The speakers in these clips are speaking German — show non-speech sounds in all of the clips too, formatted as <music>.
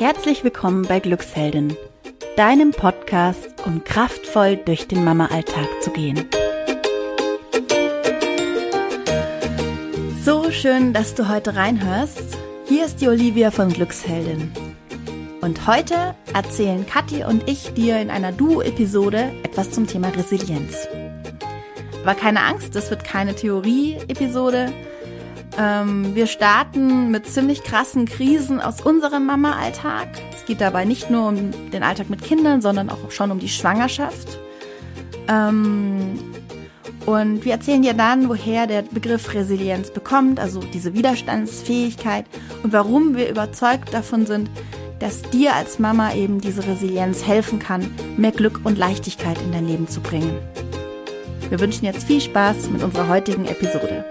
Herzlich willkommen bei Glücksheldin, deinem Podcast, um kraftvoll durch den Mama-Alltag zu gehen. So schön, dass du heute reinhörst. Hier ist die Olivia von Glücksheldin. Und heute erzählen Kathi und ich dir in einer Duo-Episode etwas zum Thema Resilienz. Aber keine Angst, das wird keine Theorie-Episode. Ähm, wir starten mit ziemlich krassen Krisen aus unserem Mama-Alltag. Es geht dabei nicht nur um den Alltag mit Kindern, sondern auch schon um die Schwangerschaft. Ähm, und wir erzählen dir dann, woher der Begriff Resilienz bekommt, also diese Widerstandsfähigkeit und warum wir überzeugt davon sind, dass dir als Mama eben diese Resilienz helfen kann, mehr Glück und Leichtigkeit in dein Leben zu bringen. Wir wünschen jetzt viel Spaß mit unserer heutigen Episode.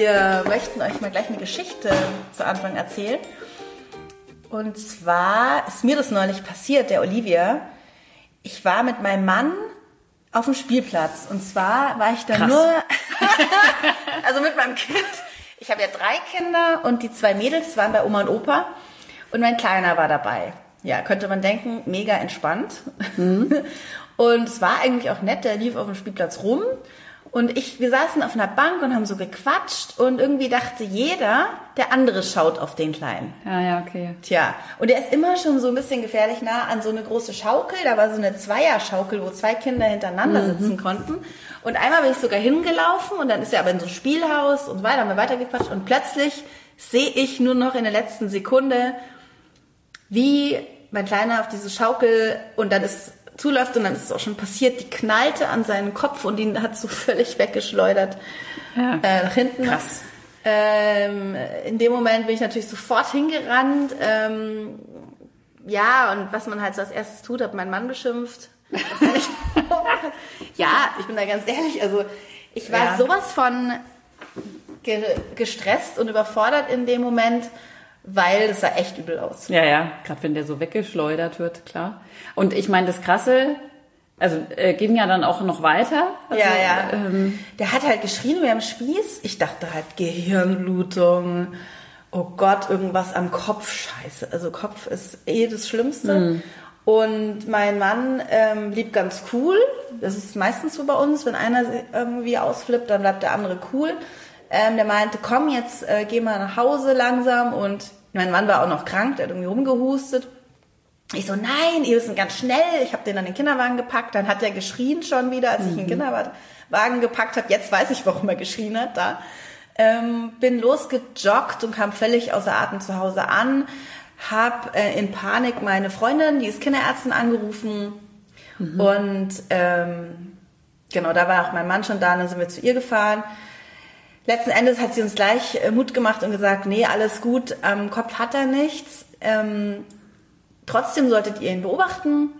Wir möchten euch mal gleich eine Geschichte zu Anfang erzählen. Und zwar ist mir das neulich passiert, der Olivia. Ich war mit meinem Mann auf dem Spielplatz. Und zwar war ich da Krass. nur, <laughs> also mit meinem Kind. Ich habe ja drei Kinder und die zwei Mädels waren bei Oma und Opa. Und mein Kleiner war dabei. Ja, könnte man denken, mega entspannt. <laughs> Und es war eigentlich auch nett, der lief auf dem Spielplatz rum. Und ich, wir saßen auf einer Bank und haben so gequatscht und irgendwie dachte jeder, der andere schaut auf den Kleinen. Ja, ja, okay. Tja, und er ist immer schon so ein bisschen gefährlich nah an so eine große Schaukel. Da war so eine Zweierschaukel, wo zwei Kinder hintereinander sitzen konnten. Und einmal bin ich sogar hingelaufen und dann ist er aber in so ein Spielhaus und so weiter, haben wir weitergequatscht und plötzlich sehe ich nur noch in der letzten Sekunde, wie mein Kleiner auf diese Schaukel und dann ist zuläuft und dann ist es auch schon passiert, die knallte an seinen Kopf und ihn hat so völlig weggeschleudert Ja. äh, nach hinten. Krass. Ähm, in dem Moment bin ich natürlich sofort hingerannt. Ähm, ja, und was man halt so als erstes tut, hat mein Mann beschimpft. <laughs> Ja, ich bin da ganz ehrlich. Also ich war Ja. sowas von ge gestresst und überfordert in dem Moment, weil das sah echt übel aus. Ja, ja, gerade wenn der so weggeschleudert wird, klar. Und ich meine, das Krasse, also äh, ging ja dann auch noch weiter. Also, ja, ja. Ähm, der hat halt geschrien wie am Spieß. Ich dachte halt Gehirnblutung. Oh Gott, irgendwas am Kopf. Scheiße. Also Kopf ist eh das Schlimmste. Hm. Und mein Mann ähm, blieb ganz cool. Das ist meistens so bei uns. Wenn einer irgendwie ausflippt, dann bleibt der andere cool. Ähm, der meinte, komm, jetzt äh, geh mal nach Hause langsam. Und mein Mann war auch noch krank, der hat irgendwie rumgehustet. Ich so, nein, ihr müssen ganz schnell. Ich habe den an den Kinderwagen gepackt. Dann hat er geschrien schon wieder, als ich den Kinderwagen gepackt habe. Jetzt weiß ich, warum er geschrien hat da. Ähm, bin losgejoggt und kam völlig außer Atem zu Hause an. Hab äh, in Panik meine Freundin, die ist Kinderärztin, angerufen. Und ähm, genau, da war auch mein Mann schon da. Und dann sind wir zu ihr gefahren. Letzten Endes hat sie uns gleich äh, Mut gemacht und gesagt, nee, alles gut, am Kopf hat er nichts. Ähm, Trotzdem solltet ihr ihn beobachten.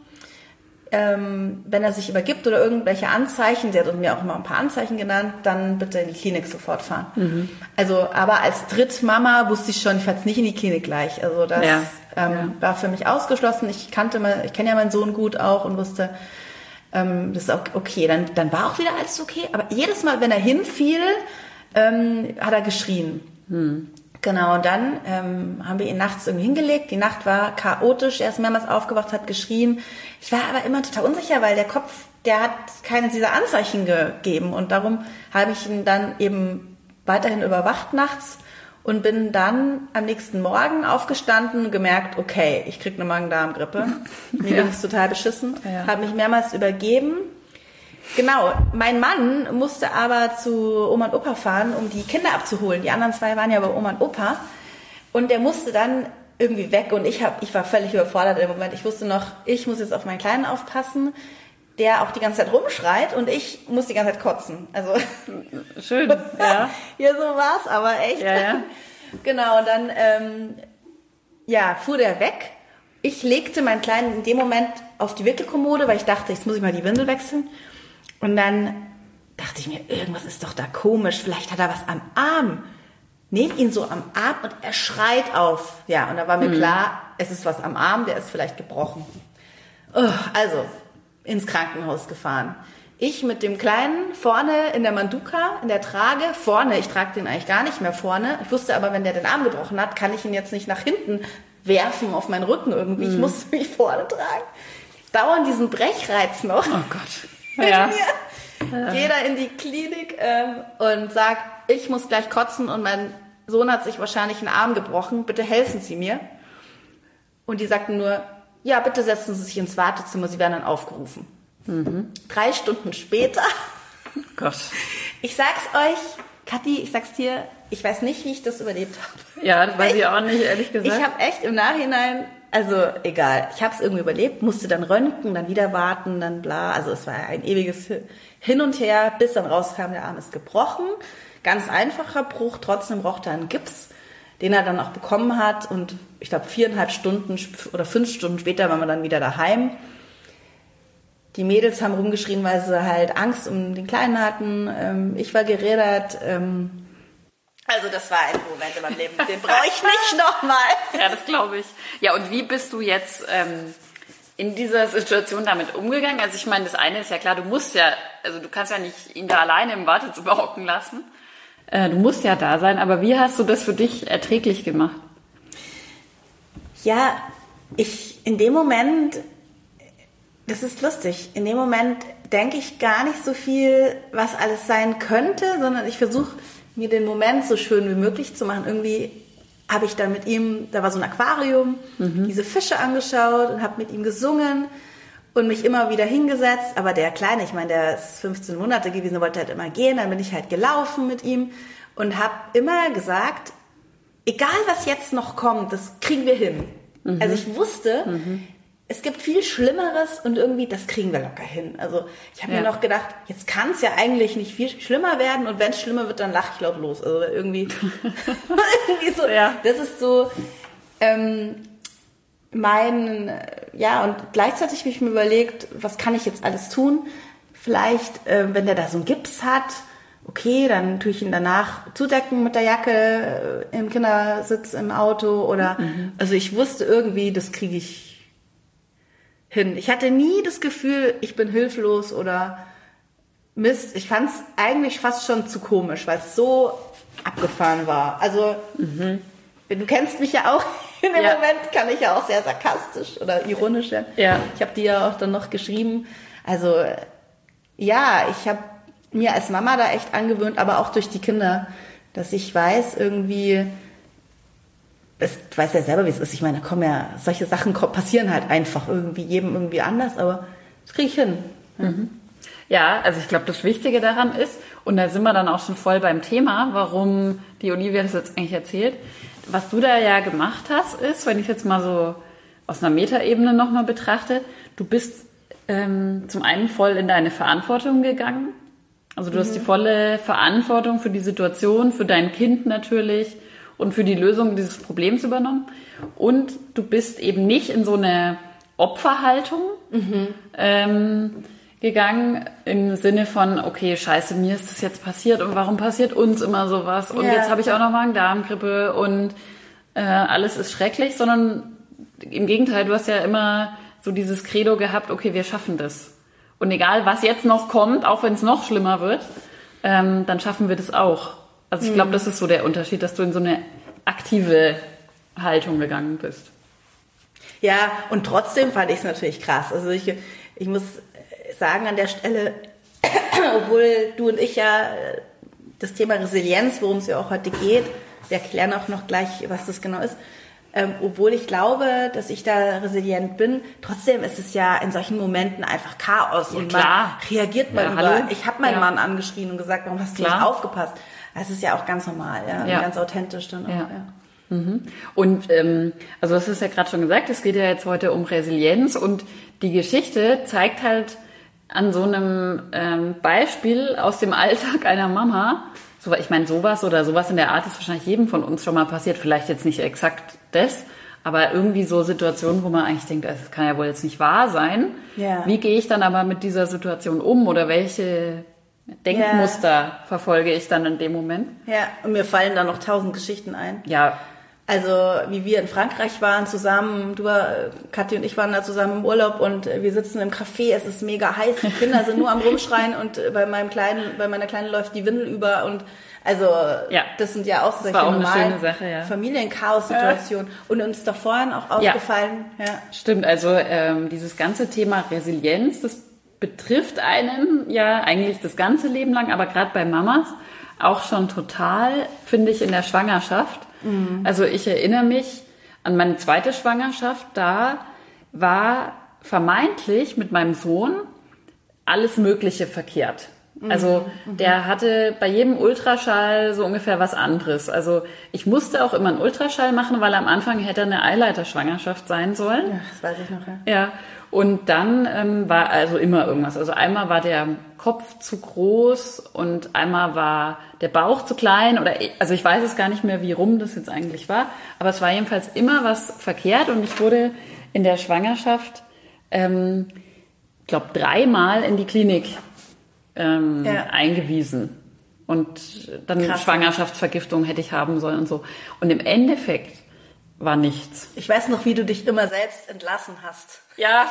Ähm, wenn er sich übergibt oder irgendwelche Anzeichen, sie hat mir auch immer ein paar Anzeichen genannt, dann bitte in die Klinik sofort fahren. Also, aber als Drittmama wusste ich schon, ich fahre jetzt nicht in die Klinik gleich. Also das Ja, ähm, war für mich ausgeschlossen. Ich kannte mal, ich kenne ja meinen Sohn gut auch und wusste, ähm, das ist auch okay. Dann, dann war auch wieder alles okay. Aber jedes Mal, wenn er hinfiel, ähm, hat er geschrien. Genau, und dann ähm, haben wir ihn nachts irgendwie hingelegt. Die Nacht war chaotisch. Er ist mehrmals aufgewacht, hat geschrien. Ich war aber immer total unsicher, weil der Kopf, der hat keine dieser Anzeichen gegeben. Und darum habe ich ihn dann eben weiterhin überwacht nachts und bin dann am nächsten Morgen aufgestanden und gemerkt, okay, ich krieg eine Magen-Darm-Grippe. <laughs> Mir Ja. ging es total beschissen. Ja. Habe mich mehrmals übergeben. Genau, mein Mann musste aber zu Oma und Opa fahren, um die Kinder abzuholen. Die anderen zwei waren ja bei Oma und Opa. Und der musste dann irgendwie weg und ich, hab, ich war völlig überfordert im Moment. Ich wusste noch, ich muss jetzt auf meinen Kleinen aufpassen, der auch die ganze Zeit rumschreit und ich muss die ganze Zeit kotzen. Also <laughs> schön, <laughs> ja. ja, so war's aber echt. Ja, ja. <laughs> Genau, und dann ähm, ja, fuhr der weg. Ich legte meinen Kleinen in dem Moment auf die Wickelkommode, weil ich dachte, jetzt muss ich mal die Windel wechseln. Und dann dachte ich mir, irgendwas ist doch da komisch. Vielleicht hat er was am Arm. Nehm ihn so am Arm und er schreit auf. Ja, und da war mir klar, es ist was am Arm, der ist vielleicht gebrochen. Oh, also, ins Krankenhaus gefahren. ich mit dem Kleinen vorne in der Manduka, in der Trage, vorne, ich trage den eigentlich gar nicht mehr vorne. Ich wusste aber, wenn der den Arm gebrochen hat, kann ich ihn jetzt nicht nach hinten werfen auf meinen Rücken irgendwie. Ich musste mich vorne tragen. Dauernd diesen Brechreiz noch. Oh Gott. Ja. Jeder in die Klinik ähm, und sagt, ich muss gleich kotzen und mein Sohn hat sich wahrscheinlich einen Arm gebrochen. Bitte helfen Sie mir. Und die sagten nur, ja, bitte setzen Sie sich ins Wartezimmer, Sie werden dann aufgerufen. Mhm. Drei Stunden später, Gott. ich sag's euch, Kathi, ich sag's dir, ich weiß nicht, wie ich das überlebt habe. Ja, das weiß ich auch nicht, ehrlich gesagt. Ich habe echt im Nachhinein, also egal, ich habe es irgendwie überlebt, musste dann röntgen, dann wieder warten, dann bla. Also es war ein ewiges Hin und Her, bis dann rauskam, der Arm ist gebrochen. Ganz einfacher Bruch, trotzdem braucht er einen Gips, den er dann auch bekommen hat. Und ich glaube, viereinhalb Stunden oder fünf Stunden später waren wir dann wieder daheim. Die Mädels haben rumgeschrien, weil sie halt Angst um den Kleinen hatten. Ähm, ich war gerädert. Also das war ein Moment in meinem Leben, den brauche ich nicht <laughs> nochmal. Ja, das glaube ich. Ja, und wie bist du jetzt ähm, in dieser Situation damit umgegangen? Also ich meine, das eine ist ja klar, du musst ja, also du kannst ja nicht ihn da alleine im Wartezimmer hocken lassen. Äh, du musst ja da sein, aber wie hast du das für dich erträglich gemacht? Ja, ich in dem Moment, das ist lustig, in dem Moment denke ich gar nicht so viel, was alles sein könnte, sondern ich versuche mir den Moment so schön wie möglich zu machen. Irgendwie habe ich dann mit ihm, da war so ein Aquarium, diese Fische angeschaut und habe mit ihm gesungen und mich immer wieder hingesetzt. Aber der Kleine, ich meine, der ist 15 Monate gewesen, wollte halt immer gehen. Dann bin ich halt gelaufen mit ihm und habe immer gesagt, egal was jetzt noch kommt, das kriegen wir hin. Also ich wusste, es gibt viel Schlimmeres und irgendwie, das kriegen wir locker hin. Also ich habe Ja. mir noch gedacht, jetzt kann es ja eigentlich nicht viel schlimmer werden und wenn es schlimmer wird, dann lache ich laut los. Also irgendwie, <laughs> <laughs> irgendwie so, Ja. das ist so ähm, mein, ja, und gleichzeitig habe ich mir überlegt, was kann ich jetzt alles tun? Vielleicht, äh, wenn der da so einen Gips hat, okay, dann tue ich ihn danach zudecken mit der Jacke äh, im Kindersitz im Auto oder, also ich wusste irgendwie, das kriege ich hin. Ich hatte nie das Gefühl, ich bin hilflos oder Mist. Ich fand es eigentlich fast schon zu komisch, weil es so abgefahren war. Also, du kennst mich ja auch. <laughs> In dem Ja. Moment kann ich ja auch sehr sarkastisch oder ironisch werden. Ja. Ich habe dir ja auch dann noch geschrieben. Also, ja, ich habe mir als Mama da echt angewöhnt, aber auch durch die Kinder, dass ich weiß, irgendwie, es, du weißt ja selber, wie es ist. Ich meine, da kommen ja, solche Sachen passieren halt einfach irgendwie, jedem irgendwie anders, aber das kriege ich hin. Ja, also ich glaube, das Wichtige daran ist, und da sind wir dann auch schon voll beim Thema, warum die Olivia das jetzt eigentlich erzählt. Was du da ja gemacht hast, ist, wenn ich jetzt mal so aus einer Metaebene nochmal betrachte, du bist ähm, zum einen voll in deine Verantwortung gegangen. Also du hast die volle Verantwortung für die Situation, für dein Kind natürlich und für die Lösung dieses Problems übernommen. Und du bist eben nicht in so eine Opferhaltung ähm, gegangen im Sinne von, okay, scheiße, mir ist das jetzt passiert und warum passiert uns immer sowas? Und Ja, jetzt habe ich auch noch Magen-Darm-Grippe und äh, alles ist schrecklich, sondern im Gegenteil, du hast ja immer so dieses Credo gehabt, okay, wir schaffen das. Und egal, was jetzt noch kommt, auch wenn es noch schlimmer wird, ähm, dann schaffen wir das auch. Also ich glaube, das ist so der Unterschied, dass du in so eine aktive Haltung gegangen bist. Ja, und trotzdem fand ich es natürlich krass. Also ich, ich muss sagen an der Stelle, <coughs> obwohl du und ich ja äh, das Thema Resilienz, worum es ja auch heute geht, wir erklären auch noch gleich, was das genau ist, ähm, obwohl ich glaube, dass ich da resilient bin, trotzdem ist es ja in solchen Momenten einfach Chaos Ja, und klar. man reagiert mal Ja, über. Ich habe meinen Ja. Mann angeschrien und gesagt, warum hast du nicht aufgepasst? Das ist ja auch ganz normal, ja, Ja. ganz authentisch dann auch. Ja. Ja. Mhm. Und ähm, also das ist ja gerade schon gesagt, es geht ja jetzt heute um Resilienz und die Geschichte zeigt halt an so einem ähm, Beispiel aus dem Alltag einer Mama, so, ich meine sowas oder sowas in der Art ist wahrscheinlich jedem von uns schon mal passiert, vielleicht jetzt nicht exakt das, aber irgendwie so Situationen, wo man eigentlich denkt, das kann ja wohl jetzt nicht wahr sein. Ja. Wie gehe ich dann aber mit dieser Situation um oder welche Denkmuster verfolge ich dann in dem Moment? ja, und mir fallen da noch tausend Geschichten ein. Ja, Also, wie wir in Frankreich waren zusammen, du, war- Kathi und ich waren da zusammen da im Urlaub und äh, wir sitzen im Café, es ist mega heiß, die Kinder sind nur am Rumschreien und äh, bei meinem Kleinen, bei meiner Kleinen läuft die Windel über und also Ja. das sind ja auch solche auch eine normalen ja. Familienchaos-Situationen. Und uns doch vorhin auch aufgefallen, ja. Stimmt, also ähm, dieses ganze Thema Resilienz, das betrifft einen ja eigentlich das ganze Leben lang, aber gerade bei Mamas auch schon total, finde ich, in der Schwangerschaft. Also ich erinnere mich an meine zweite Schwangerschaft, da war vermeintlich mit meinem Sohn alles Mögliche verkehrt. Also der hatte bei jedem Ultraschall so ungefähr was anderes. Also ich musste auch immer einen Ultraschall machen, weil am Anfang hätte eine Eileiterschwangerschaft sein sollen. ja, das weiß ich noch, ja. Ja, und dann ähm, war also immer irgendwas. Also einmal war der Kopf zu groß und einmal war der Bauch zu klein oder also ich weiß es gar nicht mehr, wie rum das jetzt eigentlich war, aber es war jedenfalls immer was verkehrt und ich wurde in der Schwangerschaft, ähm, glaube dreimal in die Klinik ähm, Ja. eingewiesen. Und dann Krass. Schwangerschaftsvergiftung hätte ich haben sollen und so. Und im Endeffekt war nichts. Ich weiß noch, wie du dich immer selbst entlassen hast. Ja.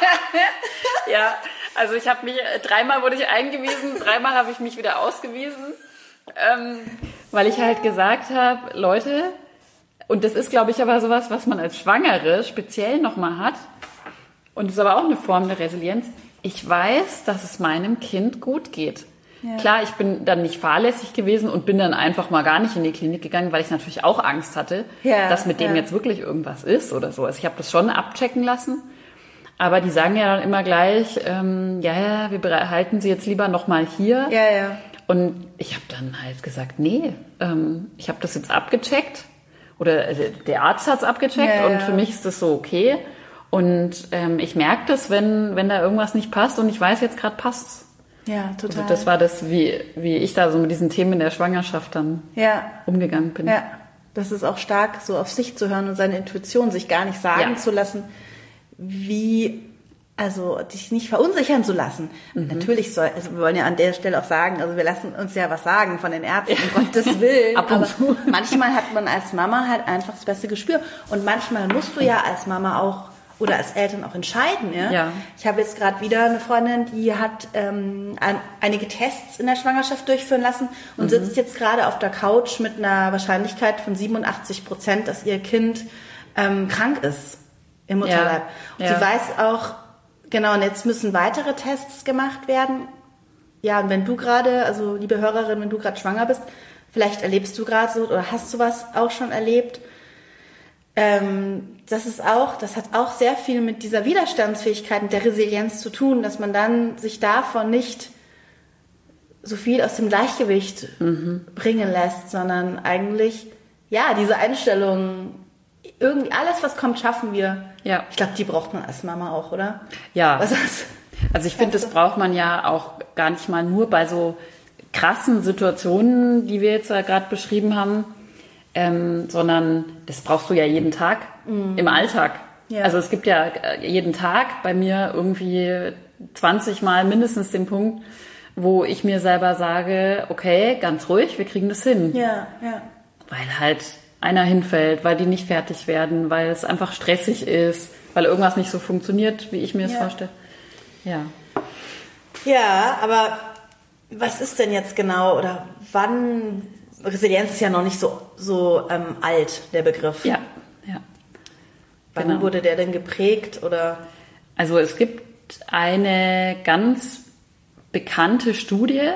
<laughs> ja, also ich habe mich, äh, dreimal wurde ich eingewiesen, dreimal habe ich mich wieder ausgewiesen, ähm, weil ich halt gesagt habe, Leute, und das ist, glaube ich, aber sowas, was man als Schwangere speziell nochmal hat, und das ist aber auch eine Form der Resilienz, ich weiß, dass es meinem Kind gut geht. Ja. Klar, ich bin dann nicht fahrlässig gewesen und bin dann einfach mal gar nicht in die Klinik gegangen, weil ich natürlich auch Angst hatte, Ja, dass mit dem ja. jetzt wirklich irgendwas ist oder so. Also ich habe das schon abchecken lassen. Aber die sagen ja dann immer gleich, ähm, ja, ja, wir behalten sie jetzt lieber nochmal hier. Ja, ja. Und ich habe dann halt gesagt, nee, ähm, ich habe das jetzt abgecheckt. Oder äh, der Arzt hat's abgecheckt Ja, und für mich ist das so okay. Und ähm, ich merke das, wenn, wenn da irgendwas nicht passt und ich weiß, jetzt gerade passt's. Ja, total. Also das war das, wie, wie ich da so mit diesen Themen der Schwangerschaft dann ja, umgegangen bin. ja. Das ist auch stark, so auf sich zu hören und seine Intuition sich gar nicht sagen Ja. zu lassen, wie, also dich nicht verunsichern zu lassen. Mhm. Natürlich soll, also wir wollen ja an der Stelle auch sagen, also wir lassen uns ja was sagen von den Ärzten, um Gottes <laughs> Willen. Ab und aber zu. manchmal hat man als Mama halt einfach das beste Gespür. Und manchmal musst du ja als Mama auch oder als Eltern auch entscheiden. Ja? Ja. Ich habe jetzt gerade wieder eine Freundin, die hat ähm, ein, einige Tests in der Schwangerschaft durchführen lassen Mhm. und sitzt jetzt gerade auf der Couch mit einer Wahrscheinlichkeit von 87 Prozent, dass ihr Kind ähm, krank ist im Mutterleib. Und Ja. sie weiß auch, genau, und jetzt müssen weitere Tests gemacht werden. Ja, und wenn du gerade, also liebe Hörerin, wenn du gerade schwanger bist, vielleicht erlebst du gerade so oder hast du was auch schon erlebt. Ähm, das ist auch, das hat auch sehr viel mit dieser Widerstandsfähigkeit und der Resilienz zu tun, dass man dann sich davon nicht so viel aus dem Gleichgewicht bringen lässt, sondern eigentlich, ja, diese Einstellung, irgendwie alles, was kommt, schaffen wir. Ja. Ich glaube, die braucht man als Mama auch, oder? Ja. Was ist? Also ich finde, das braucht man ja auch gar nicht mal nur bei so krassen Situationen, die wir jetzt ja gerade beschrieben haben, ähm, sondern das brauchst du ja jeden Tag im Alltag. Ja. Also es gibt ja äh, jeden Tag bei mir irgendwie 20 Mal mindestens den Punkt, wo ich mir selber sage, okay, ganz ruhig, wir kriegen das hin. Ja, ja. Weil halt einer hinfällt, weil die nicht fertig werden, weil es einfach stressig ist, weil irgendwas nicht so funktioniert, wie ich mir es Ja. vorstelle. Ja. Ja, aber was ist denn jetzt genau oder wann? Resilienz ist ja noch nicht so, so ähm, alt, der Begriff. Ja, ja. Wann genau. wurde der denn geprägt oder? Also es gibt eine ganz bekannte Studie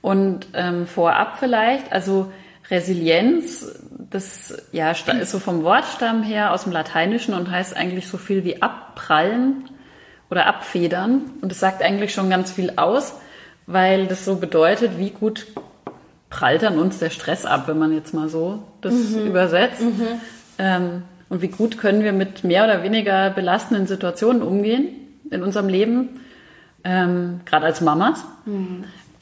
und ähm, vorab vielleicht, also Resilienz, das ja ist so vom Wortstamm her aus dem Lateinischen und heißt eigentlich so viel wie abprallen oder abfedern und es sagt eigentlich schon ganz viel aus, weil das so bedeutet, wie gut prallt an uns der Stress ab, wenn man jetzt mal so das übersetzt. Ähm, und wie gut können wir mit mehr oder weniger belastenden Situationen umgehen in unserem Leben, ähm, gerade als Mamas.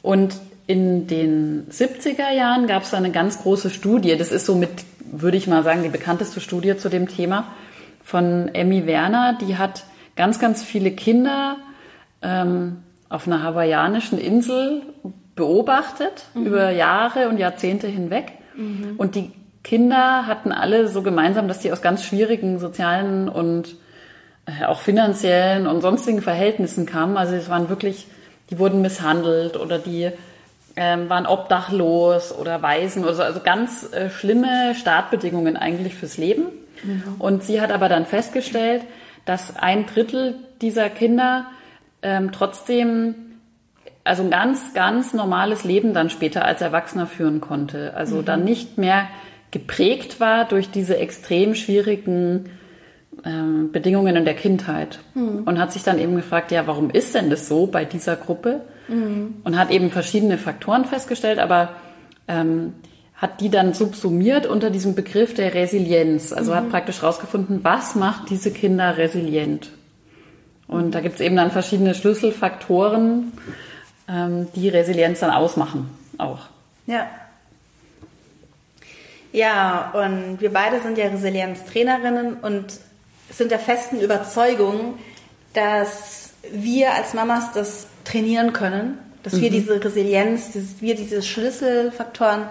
Und in den 70er Jahren gab es eine ganz große Studie, das ist so mit, würde ich mal sagen, die bekannteste Studie zu dem Thema von Emmy Werner, die hat ganz, ganz viele Kinder ähm, auf einer hawaiianischen Insel beobachtet über Jahre und Jahrzehnte hinweg. Und die Kinder hatten alle so gemeinsam, dass die aus ganz schwierigen sozialen und äh, auch finanziellen und sonstigen Verhältnissen kamen. Also es waren wirklich, die wurden misshandelt oder die ähm, waren obdachlos oder Waisen oder so. Also ganz äh, schlimme Startbedingungen eigentlich fürs Leben. Mhm. Und sie hat aber dann festgestellt, dass ein Drittel dieser Kinder ähm, trotzdem also ein ganz, ganz normales Leben dann später als Erwachsener führen konnte. Also mhm. dann nicht mehr geprägt war durch diese extrem schwierigen ähm, Bedingungen in der Kindheit. Mhm. Und hat sich dann eben gefragt, ja, warum ist denn das so bei dieser Gruppe? Mhm. Und hat eben verschiedene Faktoren festgestellt, aber ähm, hat die dann subsumiert unter diesem Begriff der Resilienz. Also hat mhm. praktisch rausgefunden, was macht diese Kinder resilient? Und da gibt es eben dann verschiedene Schlüsselfaktoren, die Resilienz dann ausmachen auch. Ja. Ja, und wir beide sind ja Resilienztrainerinnen und sind der festen Überzeugung, dass wir als Mamas das trainieren können, dass mhm. wir diese Resilienz, dass wir diese Schlüsselfaktoren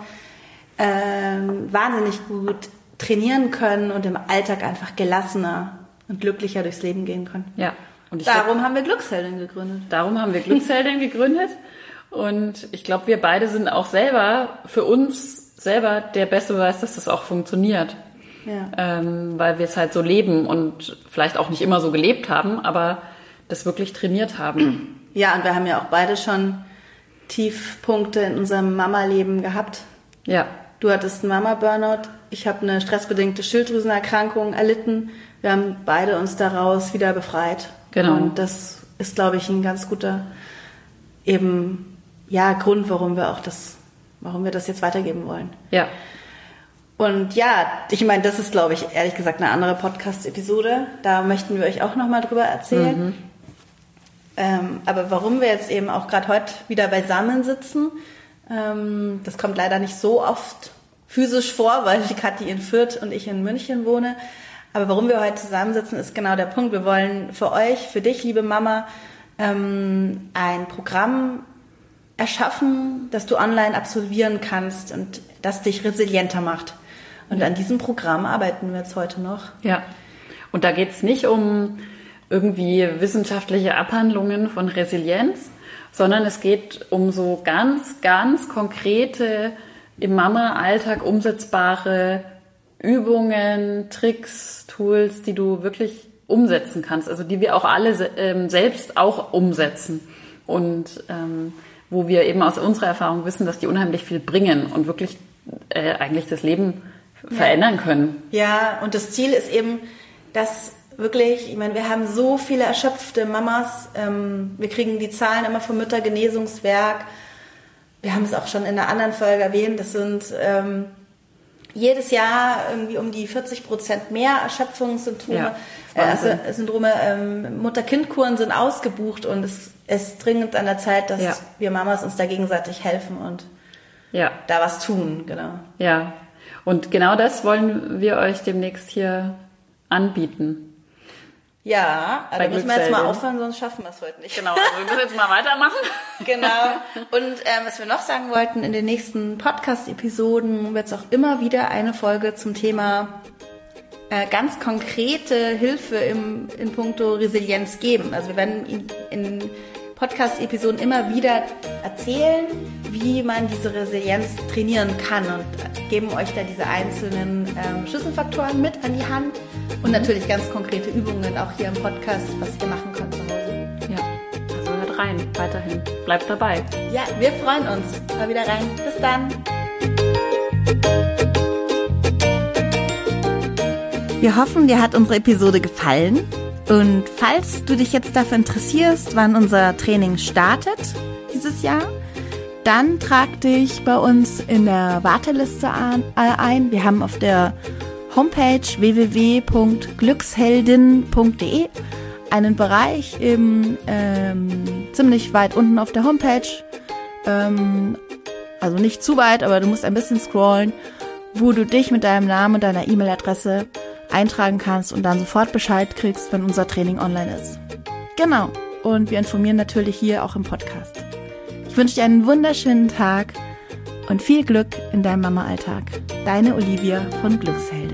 ähm, wahnsinnig gut trainieren können und im Alltag einfach gelassener und glücklicher durchs Leben gehen können. Ja. Darum glaub, haben wir Glücksheldin gegründet. Darum haben wir Glücksheldin <laughs> gegründet. Und ich glaube, wir beide sind auch selber für uns selber der beste Beweis, dass das auch funktioniert. Ja. Ähm, weil wir es halt so leben und vielleicht auch nicht immer so gelebt haben, aber das wirklich trainiert haben. Ja, und wir haben ja auch beide schon Tiefpunkte in unserem Mama-Leben gehabt. Ja. Du hattest einen Mama-Burnout, ich habe eine stressbedingte Schilddrüsenerkrankung erlitten. Wir haben beide uns daraus wieder befreit. Genau. Und das ist, glaube ich, ein ganz guter eben ja Grund, warum wir auch das, warum wir das jetzt weitergeben wollen. Ja. Und ja, ich meine, das ist, glaube ich, ehrlich gesagt eine andere Podcast-Episode. Da möchten wir euch auch nochmal drüber erzählen. Mhm. Ähm, aber warum wir jetzt eben auch gerade heute wieder beisammen sitzen, ähm, das kommt leider nicht so oft physisch vor, weil die Kathi in Fürth und ich in München wohne. Aber warum wir heute zusammensitzen, ist genau der Punkt. Wir wollen für euch, für dich, liebe Mama, ähm, ein Programm erschaffen, das du online absolvieren kannst und das dich resilienter macht. Und an diesem Programm arbeiten wir jetzt heute noch. Ja. Und da geht es nicht um irgendwie wissenschaftliche Abhandlungen von Resilienz, sondern es geht um so ganz, ganz konkrete, im Mama-Alltag umsetzbare Übungen, Tricks, Tools, die du wirklich umsetzen kannst, also die wir auch alle ähm, selbst auch umsetzen. Und ähm, wo wir eben aus unserer Erfahrung wissen, dass die unheimlich viel bringen und wirklich äh, eigentlich das Leben verändern können. Ja, und das Ziel ist eben, dass wirklich, ich meine, wir haben so viele erschöpfte Mamas, ähm, wir kriegen die Zahlen immer vom Müttergenesungswerk, wir haben es auch schon in einer anderen Folge erwähnt, das sind ähm, jedes Jahr irgendwie um die 40 Prozent mehr Erschöpfungssymptome. Ja, äh, also Syndrome, ähm, Mutter-Kind-Kuren sind ausgebucht und es ist dringend an der Zeit, dass ja. wir Mamas uns da gegenseitig helfen und ja. da was tun, genau. Ja, und genau das wollen wir euch demnächst hier anbieten. Ja, aber da müssen wir jetzt mal aufhören, sonst schaffen wir es heute nicht. Genau, also wir müssen jetzt mal weitermachen. <laughs> genau. Und ähm, was wir noch sagen wollten, in den nächsten Podcast-Episoden wird es auch immer wieder eine Folge zum Thema äh, ganz konkrete Hilfe im, in puncto Resilienz geben. Also wir werden in, in Podcast-Episoden immer wieder erzählen, wie man diese Resilienz trainieren kann und geben euch da diese einzelnen ähm, Schlüsselfaktoren mit an die Hand und natürlich ganz konkrete Übungen auch hier im Podcast, was ihr machen könnt zu Hause. Ja, also hört rein, weiterhin. Bleibt dabei. Ja, wir freuen uns. Mal wieder rein. Bis dann. Wir hoffen, dir hat unsere Episode gefallen. Und falls du dich jetzt dafür interessierst, wann unser Training startet dieses Jahr, dann trag dich bei uns in der Warteliste äh, ein. Wir haben auf der Homepage www.glücksheldin.de einen Bereich im, ähm, ziemlich weit unten auf der Homepage, ähm, also nicht zu weit, aber du musst ein bisschen scrollen, wo du dich mit deinem Namen und deiner E-Mail-Adresse eintragen kannst und dann sofort Bescheid kriegst, wenn unser Training online ist. Genau. Und wir informieren natürlich hier auch im Podcast. Ich wünsche dir einen wunderschönen Tag und viel Glück in deinem Mama-Alltag. Deine Olivia von Glücksheld.